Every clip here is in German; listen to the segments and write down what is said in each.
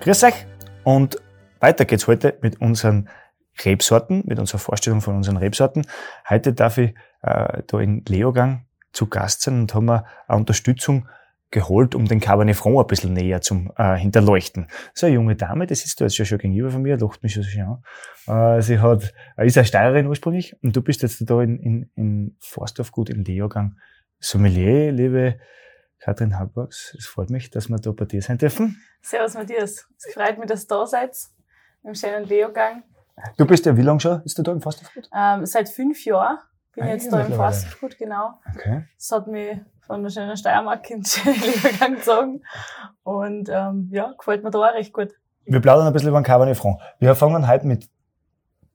Grüß euch und weiter geht's heute mit unseren Rebsorten, mit unserer Vorstellung von unseren Rebsorten. Heute darf ich äh, da in Leogang zu Gast sein und haben wir Unterstützung geholt, um den Cabernet Franc ein bisschen näher zum äh, hinterleuchten. So eine junge Dame, die sitzt da jetzt schon gegenüber von mir, lacht mich schon so an. Äh, sie hat, äh, ist eine Steirerin ursprünglich und du bist jetzt da in, in, in Forstdorfgut in Leogang Sommelier, liebe Katrin Halbachs. Es freut mich, dass wir da bei dir sein dürfen. Servus Matthias, es freut mich, dass ihr da seid, im schönen Leogang. Du bist ja wie lange schon? Ist du da im Forstdorfgut? Ähm, seit fünf Jahren bin ich Ah, jetzt da im. Fastfood, genau. Okay. Das hat mich von der schönen Steiermark ins schöne Leogang gezogen. Und ähm, ja, gefällt mir da auch recht gut. Wir plaudern ein bisschen über den Cabernet Franc. Wir fangen heute mit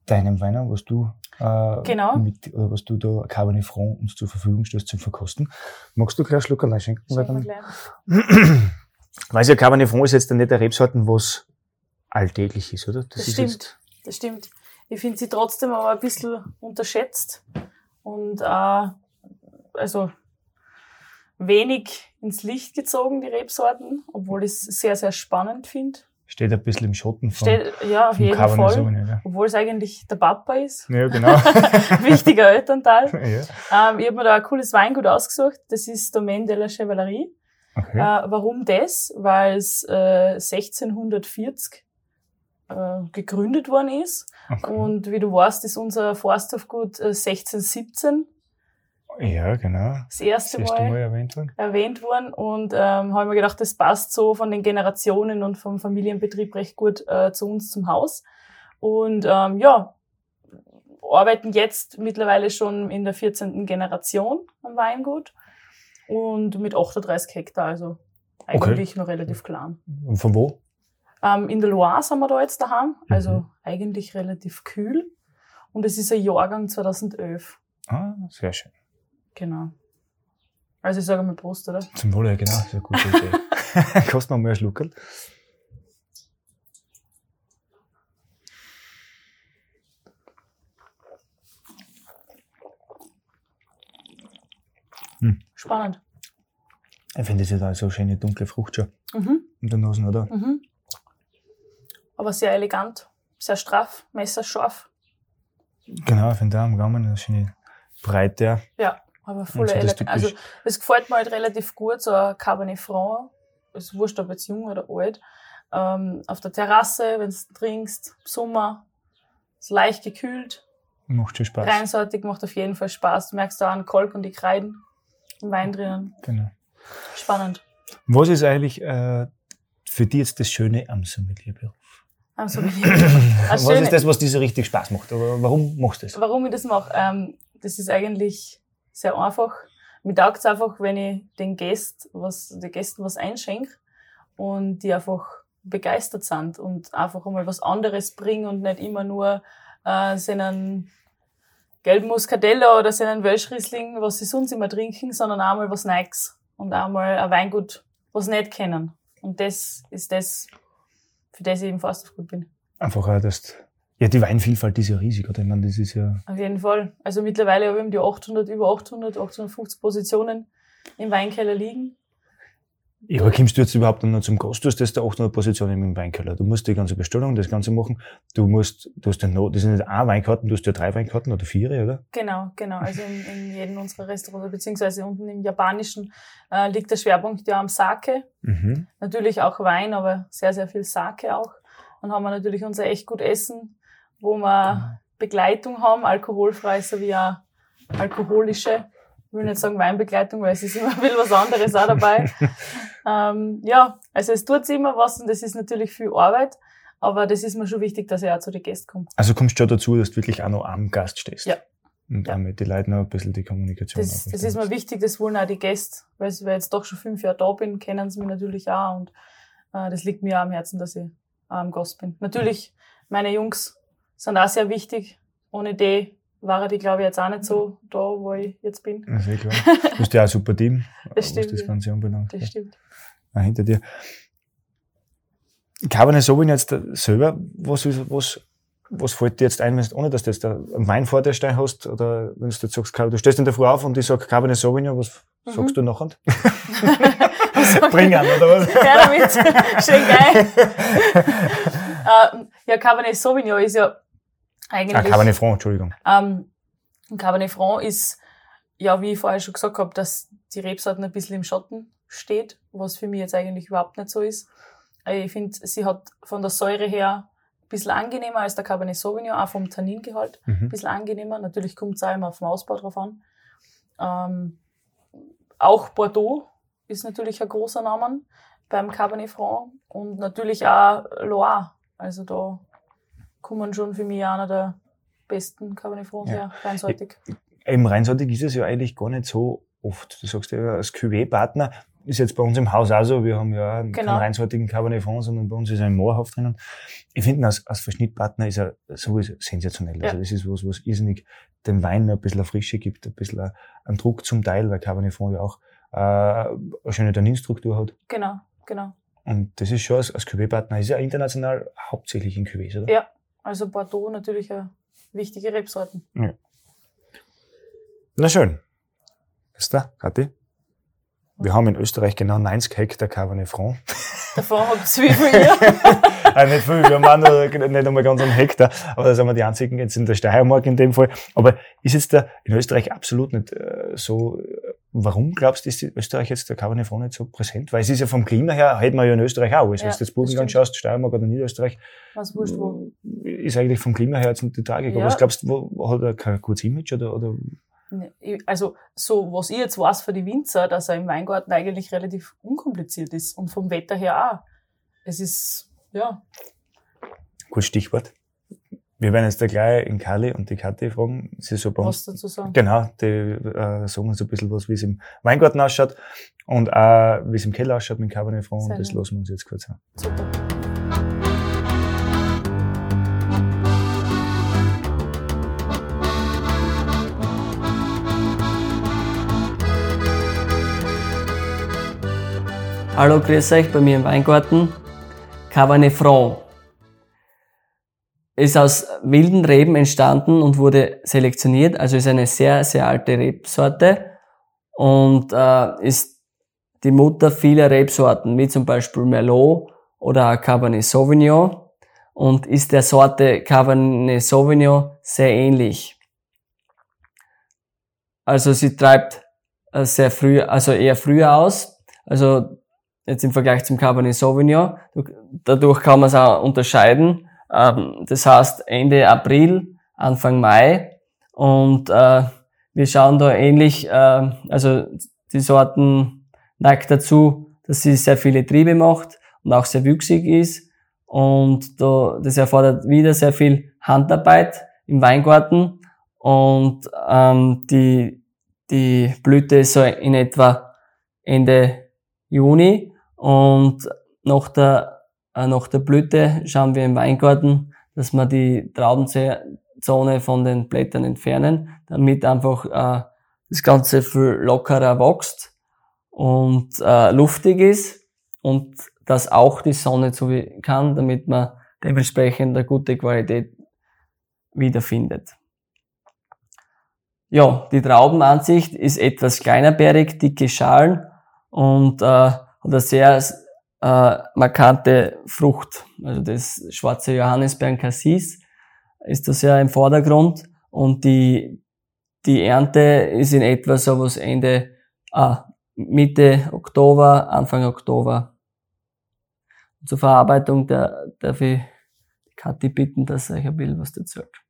deinem Wein an, was du, äh, Genau. mit, oder was du da Cabernet Franc uns zur Verfügung stellst zum Verkosten. Magst du gleich einen Schluck allein schenken? Weil Schenken dann. Weiß ja, Cabernet Franc ist jetzt nicht der Rebsorten, was alltäglich ist, oder? Das ist stimmt, das stimmt. Ich finde sie trotzdem aber ein bisschen unterschätzt und äh, also wenig ins Licht gezogen, die Rebsorten, obwohl ich es sehr, sehr spannend finde. Steht ein bisschen im Schatten von, Steht, ja, auf jeden Fall. Sauvignon. Ja. Obwohl es eigentlich der Papa ist. ja, genau. Wichtiger Elternteil. ja. Ähm, ich habe mir da ein cooles Weingut ausgesucht. Das ist Domaine de la Chevalerie. Okay. Äh, warum das? Weil es äh, 1640 äh, gegründet worden ist. okay. Und wie du weißt, ist unser Forsthofgut äh, 1617 ja, genau. das erste Das erste Mal, Mal erwähnt worden. erwähnt worden. Und ähm, habe mir gedacht, das passt so von den Generationen und vom Familienbetrieb recht gut äh, zu uns zum Haus. Und ähm, ja, arbeiten jetzt mittlerweile schon in der 14. Generation am Weingut und mit 38 Hektar, also eigentlich noch relativ klein. Und von wo? Ähm, in der Loire sind wir da jetzt daheim, also Mhm. eigentlich relativ kühl. Und es ist ein Jahrgang 2011, Ah, sehr schön. Genau. Also ich sage mal Prost, oder? Zum Wohle, genau. Ist eine gute Idee. Kostet noch mal einen Schluckerl. Spannend. Ich finde, das ist auch so eine schöne dunkle Frucht schon Mhm. in der Nase, oder? Mhm. Aber sehr elegant, sehr straff, messerscharf. Genau, ich finde auch am Gaumen eine schöne Breite. Ja, aber voll Und so elegant. Also es gefällt mir halt relativ gut, so ein Cabernet Franc, ist wurscht, ob jetzt jung oder alt, ähm, auf der Terrasse, wenn du trinkst, im Sommer, ist leicht gekühlt, Macht schon Spaß. reinsortig, macht auf jeden Fall Spaß. Du merkst da einen Kolk und die Kreiden im Wein drinnen. Genau. Spannend. Was ist eigentlich äh, für dich jetzt das Schöne am Sommelierberuf? Also, Was Schöne- ist das, was dir so richtig Spaß macht? Warum machst du das? Warum ich das mache? Ähm, das ist eigentlich sehr einfach. Mir taugt es einfach, wenn ich den Gästen was, den Gästen was einschenke und die einfach begeistert sind und einfach einmal was anderes bringen und nicht immer nur äh, seinen gelben Muscatella oder seinen Welschriesling, was sie sonst immer trinken, sondern auch mal was Neues und auch mal ein Weingut, was sie nicht kennen. Und das ist das, für das ich eben fast gut bin. Einfach auch, dass ja, die Weinvielfalt ist ja riesig, oder? Ich meine, das ist ja, Auf jeden Fall. Also mittlerweile habe ich um die 800, über 800, 850 Positionen im Weinkeller liegen. ja, aber kommst du jetzt überhaupt noch zum Gast? Du hast da 800 Positionen im Weinkeller. Du musst die ganze Bestellung, das Ganze machen. Du musst, du hast ja noch, das sind nicht eine Weinkarten, du hast ja drei Weinkarten oder vier, oder? Genau, genau. Also in, in jedem unserer Restaurants, beziehungsweise unten im Japanischen, äh, liegt der Schwerpunkt ja am Sake. Mhm. Natürlich auch Wein, aber sehr, sehr viel Sake auch. Dann haben wir natürlich unser echt gut Essen, wo wir Begleitung haben, alkoholfrei sowie auch alkoholische. Ich will nicht sagen Weinbegleitung, weil es ist immer bisschen was anderes auch dabei. ähm, ja, also es tut sich immer was und das ist natürlich viel Arbeit, aber das ist mir schon wichtig, dass ich auch zu den Gästen komme. Also kommst du schon dazu, dass du wirklich auch noch am Gast stehst. Ja. Und Ja. damit die Leute noch ein bisschen die Kommunikation Das, das ist mir wichtig, das wollen auch die Gäste, weil ich jetzt doch schon fünf Jahre da bin, kennen sie mich natürlich auch und Äh, das liegt mir auch am Herzen, dass ich auch am Gast bin. Natürlich, meine Jungs sind auch sehr wichtig. Ohne die war die, glaube ich, jetzt auch nicht so da, wo ich jetzt bin. Ja, sehr klar. Du bist ja auch ein super Team, Das stimmt, das ja. Ganze anbelangt. Das stimmt. Ah, hinter dir. Cabernet Sauvignon jetzt selber, was, ist- was, was fällt dir jetzt ein, wenn du, ohne dass du jetzt einen Wein vor dir stehen hast, oder wenn du jetzt sagst, du stehst in der Früh auf und ich sag Cabernet Sauvignon, was Mhm. sagst du nachher? Bring an, oder was? Ja, damit. Schön geil. äh, ja, Cabernet Sauvignon ist ja eigentlich... Ah, Cabernet Franc, Entschuldigung. Ähm, Cabernet Franc ist, ja, wie ich vorher schon gesagt habe, dass die Rebsorten ein bisschen im Schatten steht, was für mich jetzt eigentlich überhaupt nicht so ist. Äh, Ich finde, sie hat von der Säure her ein bisschen angenehmer als der Cabernet Sauvignon, auch vom Tanningehalt ein Mhm. bisschen angenehmer. Natürlich kommt es auch immer auf den Ausbau drauf an. Ähm, auch Bordeaux ist natürlich ein großer Name beim Cabernet Franc und natürlich auch Loire. Also da kommen schon für mich einer der besten Cabernet Francs Ja. her, reinseitig. Im Rheinseitig ist es ja eigentlich gar nicht so oft. Du sagst ja, als Cuvée-Partner ist jetzt bei uns im Haus auch so. Wir haben ja Genau. keinen rheinseitigen Cabernet Franc, sondern bei uns ist ein Moorhof drinnen. Ich finde, als, als Verschnittpartner ist er sowieso sensationell. Also Ja. das ist was, was irrsinnig dem Wein ein bisschen Frische gibt, ein bisschen eine- einen Druck zum Teil, weil Cabernet Franc ja auch äh, eine schöne Tanninstruktur hat. Genau, genau. Und das ist schon als, als Cuvée-Partner, ist ja international hauptsächlich in Cuvées, oder? Ja, also Bordeaux natürlich eine wichtige Rebsorten. Na schön. Ist da, Kathi? Wir haben in Österreich genau 90 Hektar Cabernet Franc. Davon habt ihr wie viel ihr? äh, nicht viel, wir haben auch nur, nicht einmal ganz einen Hektar, aber da sind wir die einzigen jetzt in der Steiermark in dem Fall. Aber ist jetzt da in Österreich absolut nicht äh, so, äh, warum glaubst du, ist Österreich jetzt der Cabernet nicht so präsent? Weil es ist ja vom Klima her, hätten wir ja in Österreich auch. Also Ja, wenn du jetzt Burgenland schaust, Steiermark oder Niederösterreich, Was wurscht wo. ist eigentlich vom Klima her jetzt nicht die Tragik. Aber Ja. was glaubst du, hat er kein gutes Image oder, oder ich- Also, so, was ich jetzt weiß für die Winzer, dass er im Weingarten eigentlich relativ unkompliziert ist und vom Wetter her auch. Es ist, ja, Gutes Stichwort. Wir werden jetzt da gleich in Kali und die Kathi fragen. Sie ist so bei uns. was dazu sagen. Genau, die äh, sagen uns ein bisschen was, wie es im Weingarten ausschaut und auch wie es im Keller ausschaut mit dem Cabernet Franc. Und das lassen wir uns jetzt kurz an. Super. Hallo, grüß euch bei mir im Weingarten. Cabernet Franc. Ist aus wilden Reben entstanden und wurde selektioniert, also ist eine sehr, sehr alte Rebsorte und äh, ist die Mutter vieler Rebsorten, wie zum Beispiel Merlot oder Cabernet Sauvignon und ist der Sorte Cabernet Sauvignon sehr ähnlich. Also sie treibt äh, sehr früh, also eher früher aus, also jetzt im Vergleich zum Cabernet Sauvignon. Du- Dadurch kann man es auch unterscheiden. Ähm, Das heißt Ende April, Anfang Mai. Und äh, wir schauen da ähnlich, äh, also die Sorten neigt dazu, dass sie sehr viele Triebe macht und auch sehr wüchsig ist. Und da, das erfordert wieder sehr viel Handarbeit im Weingarten. Und ähm, die, die Blüte ist so in etwa Ende Juni und nach der, nach der Blüte schauen wir im Weingarten, dass wir die Traubenzone von den Blättern entfernen, damit einfach äh, das Ganze viel lockerer wächst und äh, luftig ist und dass auch die Sonne zu kann, damit man dementsprechend eine gute Qualität wiederfindet. Ja, die Traubenansicht ist etwas kleinerbärig, dicke Schalen und äh, hat eine sehr äh, markante Frucht. Also das schwarze Johannisbeeren Cassis ist da sehr im Vordergrund und die, die Ernte ist in etwa so was Ende, ah, Mitte Oktober, Anfang Oktober. Zur Verarbeitung der, darf ich Kathi bitten, dass er euch ein bisschen was dazu sagt.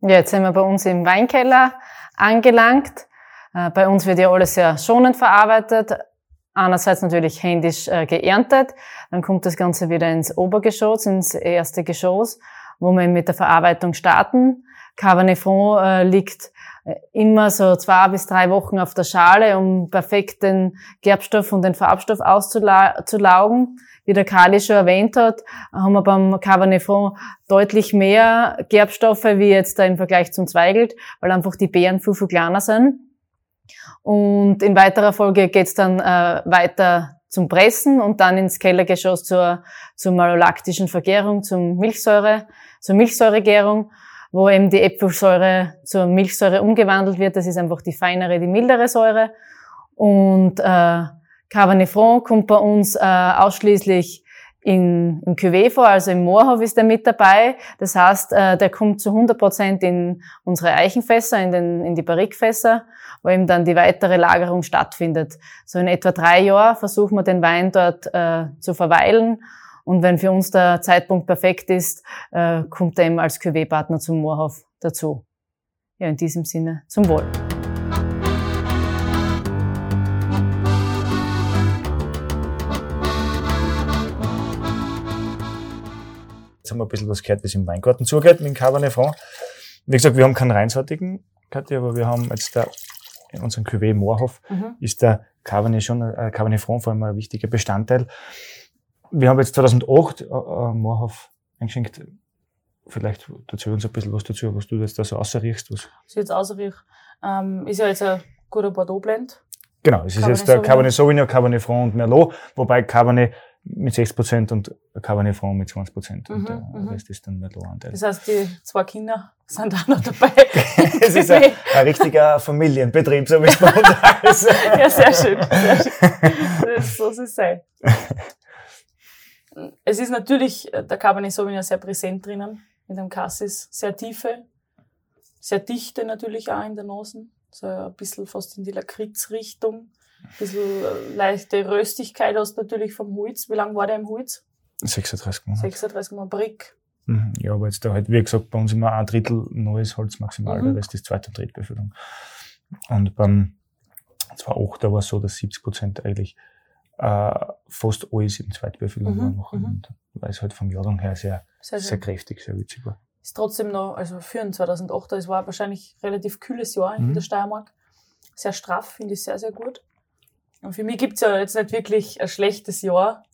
Ja, jetzt sind wir bei uns im Weinkeller angelangt. Äh, Bei uns wird ja alles sehr schonend verarbeitet. Einerseits natürlich händisch äh, geerntet, dann kommt das Ganze wieder ins Obergeschoss, ins erste Geschoss, wo wir mit der Verarbeitung starten. Cabernet Franc äh, liegt äh, immer so zwei bis drei Wochen auf der Schale, um perfekt den Gerbstoff und den Farbstoff auszulaugen. Wie der Kali schon erwähnt hat, haben wir beim Cabernet Franc deutlich mehr Gerbstoffe wie jetzt da im Vergleich zum Zweigelt, weil einfach die Beeren viel, viel kleiner sind. Und in weiterer Folge geht's dann äh, weiter zum Pressen und dann ins Kellergeschoss zur, zur malolaktischen Vergärung, zum Milchsäure, zur Milchsäuregärung, wo eben die Äpfelsäure zur Milchsäure umgewandelt wird. Das ist einfach die feinere, die mildere Säure. Und äh, Cabernet Franc kommt bei uns äh, ausschließlich in, im Cuvée also im Moorhof ist er mit dabei. Das heißt, äh, der kommt zu 100 Prozent in unsere Eichenfässer, in, den, in die Barrikfässer, wo eben dann die weitere Lagerung stattfindet. So in etwa drei Jahren versuchen wir den Wein dort äh, zu verweilen. Und wenn für uns der Zeitpunkt perfekt ist, äh, kommt er eben als Cuvée-Partner zum Moorhof dazu. Ja, in diesem Sinne, zum Wohl. Jetzt haben wir ein bisschen was gehört, wie es im Weingarten zugeht mit dem Cabernet Franc. Wie gesagt, wir haben keinen reinsortigen, Katja, aber wir haben jetzt da in unserem Cuvée Moorhof Mhm. ist der Cabernet schon, äh, Cabernet Franc vor allem ein wichtiger Bestandteil. Wir haben jetzt 2008 äh, äh, Moorhof eingeschenkt. Vielleicht dazu uns ein bisschen was dazu, was du jetzt da so außerriechst. Was. Ist jetzt ausriech. Ähm, ist ja jetzt ein guter Bordeaux-Blend. Genau, es ist Cabernet jetzt der Sauvignon. Cabernet Sauvignon, Cabernet Franc und Merlot, wobei Cabernet mit 6% und Cabernet Franc mit 20% und Mhm, der mhm. Rest ist dann Merlot-Anteil. Das heißt, die zwei Kinder sind auch noch dabei. Es ist ein, ein richtiger Familienbetrieb, so wie es bei uns heißt. ja, sehr schön. Sehr schön. Das, so soll es sein. Es ist natürlich äh, der Cabernet Sauvignon sehr präsent drinnen mit dem Cassis. Sehr tiefe, sehr dichte natürlich auch in der Nosen. So ein bisschen fast in die Lakritzrichtung. Ein bisschen äh, leichte Röstigkeit hast natürlich vom Holz. Wie lange war der im Holz? 36 Monate. 36 Mal Brick. Mhm. Ja, aber jetzt da halt, wie gesagt, bei uns immer ein Drittel neues Holz maximal, Mhm. der Rest ist Zweit- und Drittbefüllung. Und beim 2.8er war es so, dass 70 Prozent eigentlich äh, fast alles in Zweitbefüllung Mhm, war noch. mhm. Weil es halt vom Jahrgang her sehr, Sehr sehr kräftig, sehr witzig war. Ist trotzdem noch, also für ein 2008er, es war wahrscheinlich relativ kühles Jahr in Mhm. der Steiermark. Sehr straff, finde ich sehr, sehr gut. Und für mich gibt's ja jetzt nicht wirklich ein schlechtes Jahr.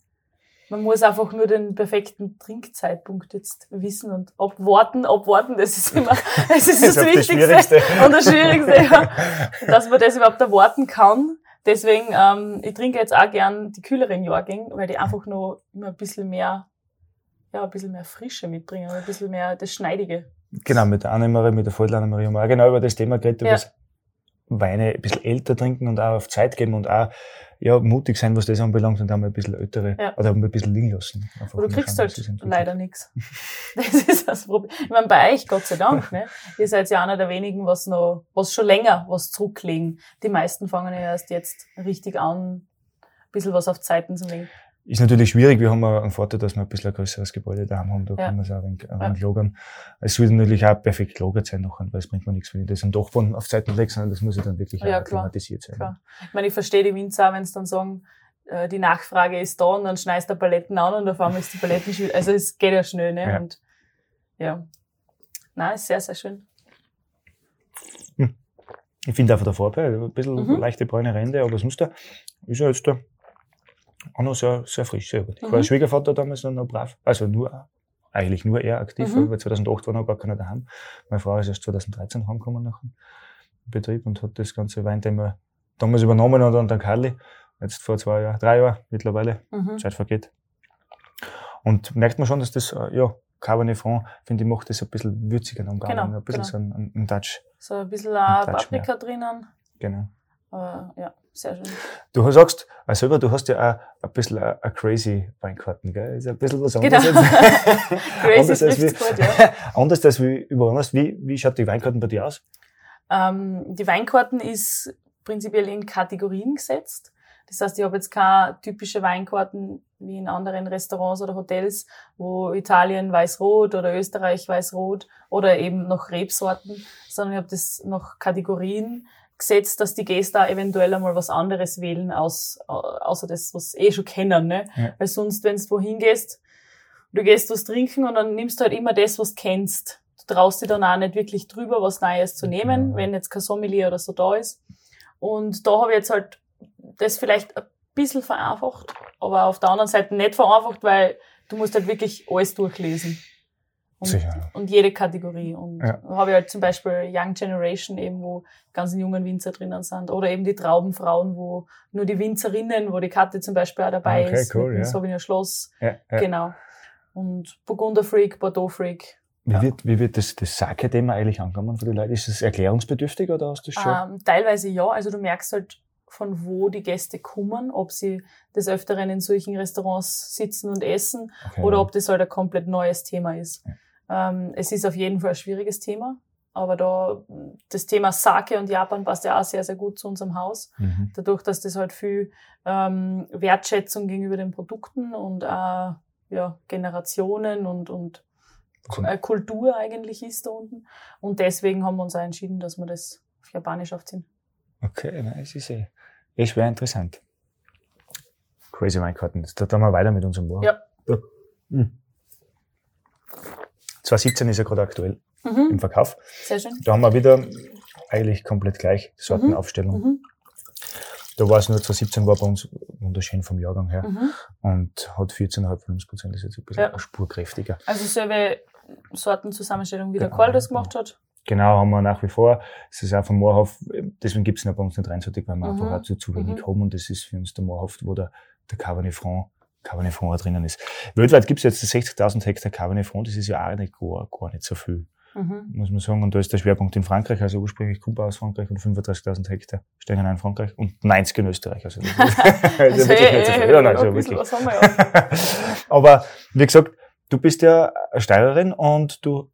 Man muss einfach nur den perfekten Trinkzeitpunkt jetzt wissen und abwarten, abwarten, das ist immer, das ist das, Das das Wichtigste. Schwierigste. Und das Schwierigste, ja, dass man das überhaupt erwarten kann. Deswegen, ähm, ich trinke jetzt auch gern die kühleren Jahrgänge, weil die einfach noch immer ein bisschen mehr, ja, ein bisschen mehr Frische mitbringen, ein bisschen mehr das Schneidige. Genau, mit der Annemarie, mit der Voll-Annemarie haben wir auch genau über das Thema geredet, über Ja. das Weine ein bisschen älter trinken und auch auf Zeit geben und auch ja, mutig sein, was das anbelangt und auch mal ein bisschen ältere Ja. oder ein bisschen liegen lassen. Aber du kriegst halt leider nichts. Das ist das Problem. Ich meine, bei euch, Gott sei Dank, ne? Ihr seid ja einer der wenigen, was noch, was schon länger was zurücklegen. Die meisten fangen ja erst jetzt richtig an, ein bisschen was auf Zeiten zu legen. Ist natürlich schwierig. Wir haben einen Vorteil, dass wir ein bisschen ein größeres Gebäude da haben. Da Ja. kann man es auch ein wenig, ein Ja. lagern. Es sollte natürlich auch perfekt gelagert sein nachher, weil es bringt mir nichts, wenn ich das am Dachboden auf Zeiten lege, sondern das muss ja dann wirklich Ja, klimatisiert sein. Klar. Ich meine, ich verstehe die Winzer auch, wenn sie dann sagen, äh, die Nachfrage ist da und dann schneist du Paletten an und auf einmal ist die Paletten schwierig. Also es geht ja schnell, ne? Ja. Und ja. Nein, ist sehr, sehr schön. Ich finde auch von der Farbe ein bisschen Mhm. leichte braune Ränder, aber sonst da ist er jetzt da auch noch sehr, sehr frisch, sehr gut. Ich war Mhm. als Schwiegervater damals noch, noch brav, also nur, eigentlich nur er aktiv, Mhm. weil 2008 war noch gar keiner daheim. Meine Frau ist erst 2013 heimgekommen nach dem Betrieb und hat das ganze Weinthema damals übernommen und dann der Karli, jetzt vor zwei Jahren, drei Jahren mittlerweile, Mhm. Zeit vergeht. Und merkt man schon, dass das, äh, ja, Cabernet Franc, finde ich, macht das ein bisschen würziger am Gaumen, Genau, ein bisschen genau. so ein, ein, ein Touch, So ein bisschen mehr. Paprika drinnen. genau. Aber ja, sehr schön. Du sagst, also selber, du hast ja auch ein bisschen ein, crazy Weinkarten, gell? Ist ein bisschen was anderes. Genau. anders, als wie, gut, ja. anders als wie überall anders. Wie, wie schaut die Weinkarten bei dir aus? Ähm, die Weinkarten ist prinzipiell in Kategorien gesetzt. Das heißt, ich habe jetzt keine typische Weinkarten wie in anderen Restaurants oder Hotels, wo Italien weiß-rot oder Österreich weiß-rot oder eben noch Rebsorten, sondern ich habe das nach Kategorien gesetzt, dass die Gäste auch eventuell einmal was anderes wählen, aus, au- außer das, was sie eh schon kennen. Ne? Ja. Weil sonst, wenn du wohin gehst, du gehst was trinken und dann nimmst du halt immer das, was du kennst. du traust dich dann auch nicht wirklich drüber, was Neues zu nehmen, Ja. wenn jetzt kein Sommelier oder so da ist. Und da habe ich jetzt halt das vielleicht ein bisschen vereinfacht, aber auf der anderen Seite nicht vereinfacht, weil du musst halt wirklich alles durchlesen. Und, Sicher. und jede Kategorie. Und Ja. da habe ich halt zum Beispiel Young Generation eben, wo die ganzen jungen Winzer drinnen sind. Oder eben die Traubenfrauen, wo nur die Winzerinnen, wo die Karte zum Beispiel auch dabei Okay, ist. cool, mit ja. Sauvignon Schloss. Ja, ja. Genau. Und Burgunder Freak, Bordeaux Freak. Wie wird, wie wird das, das Sake-Thema eigentlich angenommen von den Leuten? Ist es erklärungsbedürftig oder hast du das schon? Ähm, teilweise ja, also du merkst halt, von wo die Gäste kommen, ob sie des Öfteren in solchen Restaurants sitzen und essen Okay. oder ob das halt ein komplett neues Thema ist. Ähm, es ist auf jeden Fall ein schwieriges Thema, aber da das Thema Sake und Japan passt ja auch sehr, sehr gut zu unserem Haus. Mhm. Dadurch, dass das halt viel ähm, Wertschätzung gegenüber den Produkten und auch ja, Generationen und, und Also, äh, Kultur eigentlich ist da unten. Und deswegen haben wir uns auch entschieden, dass wir das auf Japanisch aufziehen. Okay, nein, es ist eh, eh schwer interessant. Crazy Weinkarten. Da tun wir weiter mit unserem Buch. Ja. Mhm. 2017 ist ja gerade aktuell Mhm. im Verkauf. Sehr schön. Da haben wir wieder eigentlich komplett gleich Sortenaufstellung. Mhm. Da war es nur 2017 war bei uns wunderschön vom Jahrgang her Mhm. und hat 14,5 Volumensprozent, das ist jetzt ein bisschen Ja. spurkräftiger. Also selbe Sortenzusammenstellung, wie der Karl das genau. gemacht hat. Genau, haben wir nach wie vor. Es ist auch vom Moorhof, deswegen gibt es ihn auch bei uns nicht reinsortig, weil wir Mhm. einfach auch zu, zu wenig Mhm. haben und das ist für uns der Moorhof, wo der, der Cabernet Franc, Cabernet Franc drinnen ist. Weltweit gibt es jetzt 60.000 Hektar Cabernet Franc, das ist ja auch nicht gar, gar nicht so viel, Mhm. muss man sagen. Und da ist der Schwerpunkt in Frankreich, also ursprünglich er aus Frankreich und 35.000 Hektar stehen in Frankreich und 90 in Österreich. Also, das ist, also wirklich nicht so viel. Ja, nein, also wirklich. wir. Aber wie gesagt, du bist ja Steirerin und du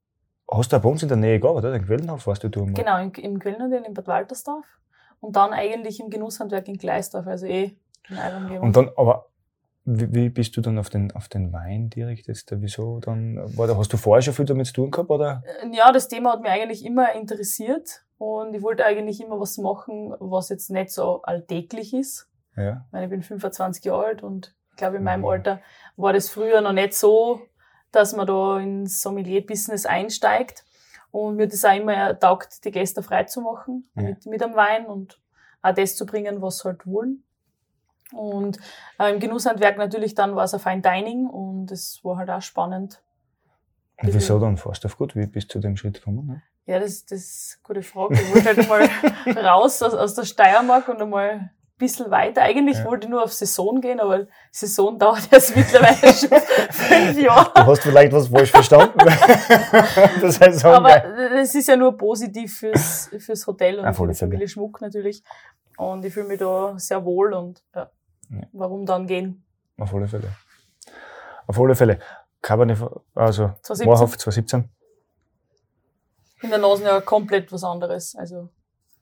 hast da bei uns in der Nähe gearbeitet, oder? In Quellenhof warst du da mal. Genau, im, im Quellnudel in Bad Waltersdorf. Und dann eigentlich im Genusshandwerk in Gleisdorf, also eh in Umgebung. Und dann, aber wie, wie bist du dann auf den, auf den Wein direkt jetzt? da? Wieso dann? War da, hast du vorher schon viel damit zu tun gehabt, oder? Äh, Ja, das Thema hat mich eigentlich immer interessiert und ich wollte eigentlich immer was machen, was jetzt nicht so alltäglich ist. Ja. Ich, meine, ich bin 25 Jahre alt und ich glaube, in meinem Mhm. Alter war das früher noch nicht so, dass man da ins Sommelier-Business einsteigt. Und mir das auch immer taugt, die Gäste frei zu machen Ja. mit, mit am Wein und auch das zu bringen, was sie halt wollen. Und äh, im Genusshandwerk natürlich dann war es ein Fine Dining und es war halt auch spannend. Und wieso dann fast auf gut? Wie bist du zu dem Schritt gekommen? Ne? Ja, das, das ist eine gute Frage. Ich wollte halt einmal raus aus, aus der Steiermark und einmal ein bisschen weiter. Eigentlich Ja. wollte ich nur auf Saison gehen, aber Saison dauert jetzt mittlerweile schon fünf Jahre. Du hast vielleicht was falsch verstanden. das heißt, Aber das ist ja nur positiv fürs, fürs Hotel und Auf für die. Familie Schmuck natürlich. Und ich fühle mich da sehr wohl und ja, Ja. warum dann gehen? auf alle Fälle. Auf alle Fälle. Cabernet, also 2017. Moorhof 2017. In der Nase ja komplett was anderes. Also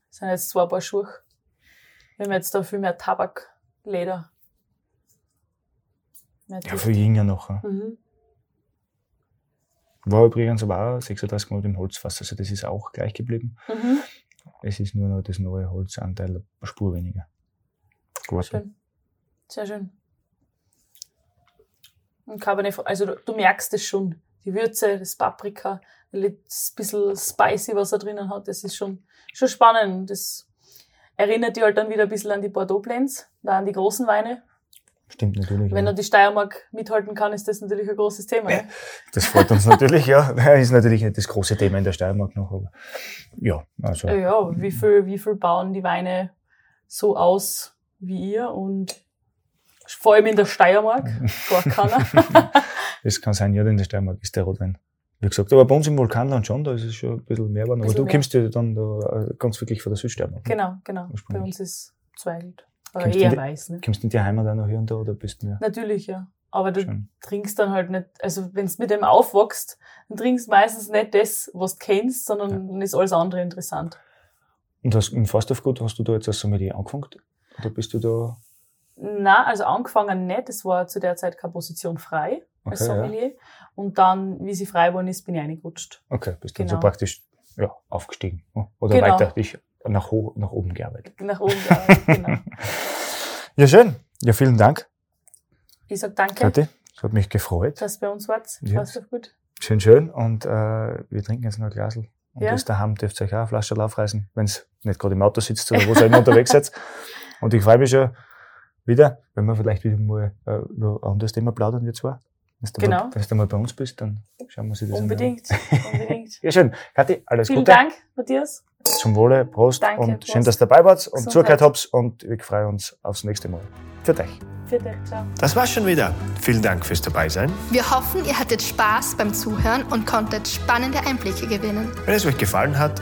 es sind jetzt zwei Paar Schuhe. Wir haben jetzt da viel mehr Tabak, Leder. Mehr Ja, viel jünger noch. Mhm. War übrigens aber auch 36 Monate im Holzfass, also das ist auch gleich geblieben. Mhm. Es ist nur noch das neue Holzanteil eine Spur weniger. Gut. Schön. Sehr schön. Und Cabernet, also du, merkst es schon. Die Würze, das Paprika, das bisschen spicy, was er drinnen hat, das ist schon, schon spannend. Das erinnert dich halt dann wieder ein bisschen an die Bordeaux Blends, da an die großen Weine. Stimmt natürlich. Wenn ja. er die Steiermark mithalten kann, ist das natürlich ein großes Thema. Ne? Das freut uns natürlich, ja. Ist natürlich nicht das große Thema in der Steiermark noch, aber ja, also. Ja, wie viel, wie viel bauen die Weine so aus wie ihr und vor allem in der Steiermark, gar keiner. Das kann sein, ja, in der Steiermark ist der Rotwein. Wie gesagt, aber bei uns im Vulkanland schon, da ist es schon ein bisschen mehr geworden. Aber du mehr. kommst ja dann da äh, ganz wirklich von der Südsteiermark. genau, genau. Bei uns ist Zweigelt. Oder Kommst eher die- weiß, ne? Kommst du in die Heimat auch noch hier und da oder bist du mehr Natürlich, ja. Aber du schon? trinkst dann halt nicht, also wenn du mit dem aufwachst, dann trinkst du meistens nicht das, was du kennst, sondern Ja. dann ist alles andere interessant. Und hast, im Fastaufgut hast du da jetzt als Sommelier angefangen? Oder bist du da? Na, also angefangen nicht, es war zu der Zeit keine Position frei als Okay, ja. Sommelier. Und dann, wie sie frei geworden ist, bin ich reingerutscht. Okay, bist dann Genau. so praktisch ja, aufgestiegen. Oder Genau. weiter dich nach, ho nach oben gearbeitet. Nach oben, ja, genau. Ja, schön. Ja, vielen Dank, Ich sag danke, Kathi. Es hat mich gefreut. dass bei uns wart. Ja. Warst du gut? schön, schön. Und äh, wir trinken jetzt noch ein Glas. Und Ja. das daheim dürft ihr euch auch eine Flasche aufreißen, wenn es nicht gerade im Auto sitzt oder wo ihr immer unterwegs seid. Und ich freue mich schon wieder, wenn wir vielleicht wieder mal äh, über ein anderes Thema plaudern, wir zwei. Wenn du Genau. mal, wenn du mal bei uns bist, dann schauen wir uns das Unbedingt, unbedingt. Ja, schön. Kathi, alles Vielen Gute. Dank, Matthias. Zum Wohle, Prost Danke, und Prost. schön, dass ihr dabei wart und zugehört habt und wir freuen uns aufs nächste Mal. Für euch. Für dich, ciao. Das war's schon wieder. Vielen Dank fürs Dabeisein. Wir hoffen, ihr hattet Spaß beim Zuhören und konntet spannende Einblicke gewinnen. Wenn es euch gefallen hat,